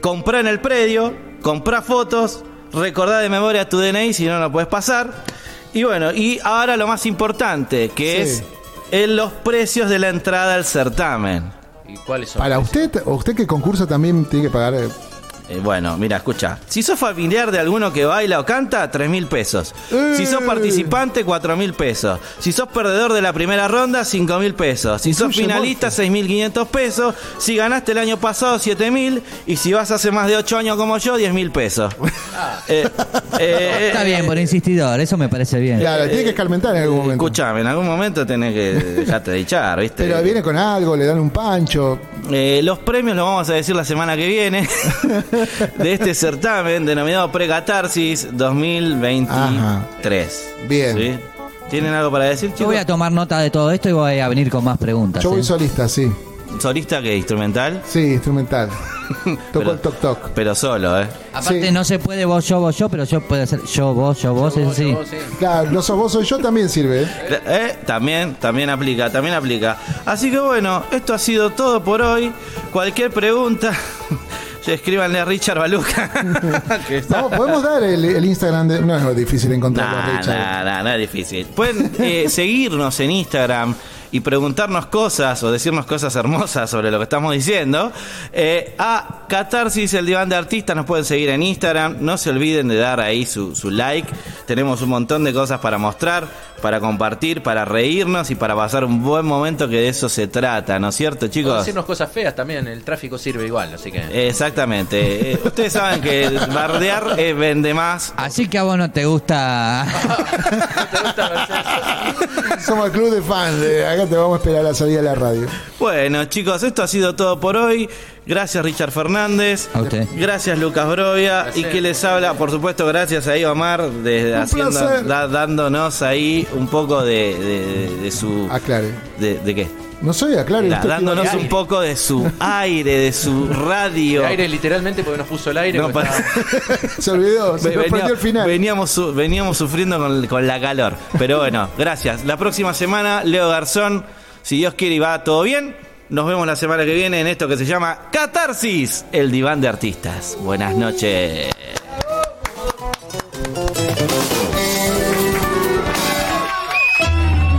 Comprá en el predio. Comprá fotos. Recordá de memoria tu DNI si no, no puedes pasar. Y bueno, y ahora lo más importante, que Sí. es en los precios de la entrada al certamen. ¿Y cuáles son? Para usted, o usted que concursa también tiene que pagar. Eh, bueno, mira, escucha. Si sos familiar de alguno que baila o canta, 3 mil pesos. Si sos Eh. participante, 4 mil pesos. Si sos perdedor de la primera ronda, 5 mil pesos. Si sos finalista, 6.500 pesos. Si ganaste el año pasado, 7 mil. Y si vas hace más de 8 años como yo, 10 mil pesos. Eh, eh, Está bien, por insistidor, eso me parece bien. Claro, tiene que escarmentar en algún momento. Escuchame, en algún momento tenés que dejarte de echar, ¿viste? Pero viene con algo, le dan un pancho. Eh, los premios los vamos a decir la semana que viene de este certamen denominado Precatarsis 2023. Bien. ¿Sí? ¿Tienen algo para decir, Yo chicos? voy a tomar nota de todo esto y voy a venir con más preguntas. Yo voy ¿eh? solista, sí. ¿Solista que instrumental? Sí, instrumental. Toco Pero- el toc toc. Pero solo, ¿eh? Aparte Sí. no se puede vos, yo, vos, yo, pero yo puede ser yo, vos, yo, vos, eso sí. Claro, no sos vos, soy yo, también sirve. ¿eh? ¿Eh? También, también aplica, también aplica. Así que bueno, esto ha sido todo por hoy. Cualquier pregunta, escríbanle a Richard Baluca. Vamos, podemos dar el, el Instagram de. No es difícil encontrarlo, Nah, Richard. nah, nah, no es difícil. Pueden eh, seguirnos en Instagram y preguntarnos cosas o decirnos cosas hermosas sobre lo que estamos diciendo. Eh, a Catarsis, el diván de artistas, nos pueden seguir en Instagram. No se olviden de dar ahí su, su like. Tenemos un montón de cosas para mostrar, para compartir, para reírnos y para pasar un buen momento que de eso se trata, ¿no es cierto, Puedo chicos? decirnos cosas feas también, el tráfico sirve igual, así que. Exactamente. Eh, ustedes saben que el bardear eh, vende más. Así que a vos no te gusta. Somos el club de fans. de acá te vamos a esperar a la salida de la radio. Bueno, chicos, esto ha sido todo por hoy. Gracias, Richard Fernández. A usted. Gracias, Lucas Brovia. Y que les habla, por supuesto, gracias ahí, Omar, de, Un haciendo, da- dándonos ahí un poco de, de- de su. Aclare. De, de qué? No soy usted dándonos un poco de su aire, de su radio. El aire literalmente porque nos puso el aire. No, para- estaba- Se olvidó, se Ve- nos venía- perdió el final. Veníamos, su- veníamos sufriendo con, con la calor. Pero bueno, gracias. La próxima semana, Leo Garzón, si Dios quiere y va todo bien, nos vemos la semana que viene en esto que se llama Catarsis, el diván de artistas. Buenas noches.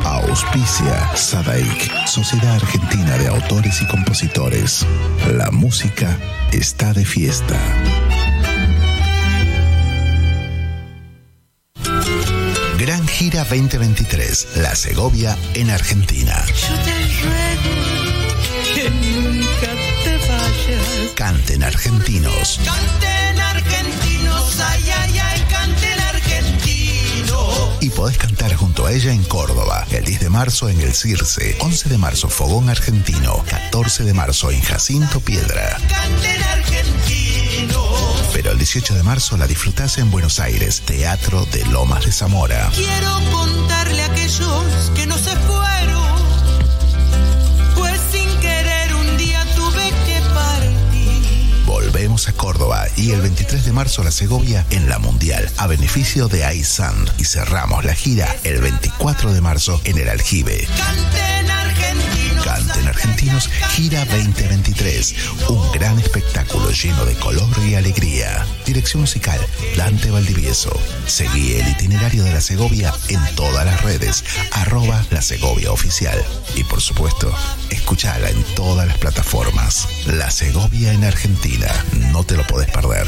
Auspicia Sadaik, Sociedad Argentina de Autores y Compositores. La música está de fiesta. Gran Gira 2023, La Segovia en Argentina. Canten argentinos. Canten argentinos, ay, ay, ay, canten argentinos. Y podés cantar junto a ella en Córdoba, el 10 de marzo en el Circe, 11 de marzo Fogón Argentino, 14 de marzo en Jacinto Piedra. Canten argentinos. Pero el 18 de marzo la disfrutás en Buenos Aires, Teatro de Lomas de Zamora. Quiero contarle a aquellos que no se fueron, y el 23 de marzo la Segovia en la Mundial a beneficio de iSand y cerramos la gira el 24 de marzo en el Aljibe. Canten argentinos. Gira 2023, un gran espectáculo lleno de color y alegría. Dirección musical Dante Valdivieso. Seguí el itinerario de la Segovia en todas las redes, arroba la Segovia Oficial. Y por supuesto, escuchala en todas las plataformas. La Segovia en Argentina, no te lo podés perder.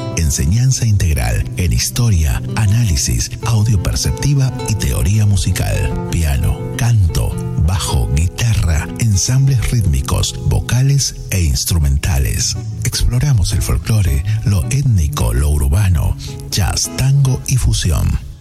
Enseñanza integral en historia, análisis, audio perceptiva y teoría musical. Piano, canto, bajo, guitarra, ensambles rítmicos, vocales e instrumentales. Exploramos el folclore, lo étnico, lo urbano, jazz, tango y fusión.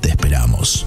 Te esperamos.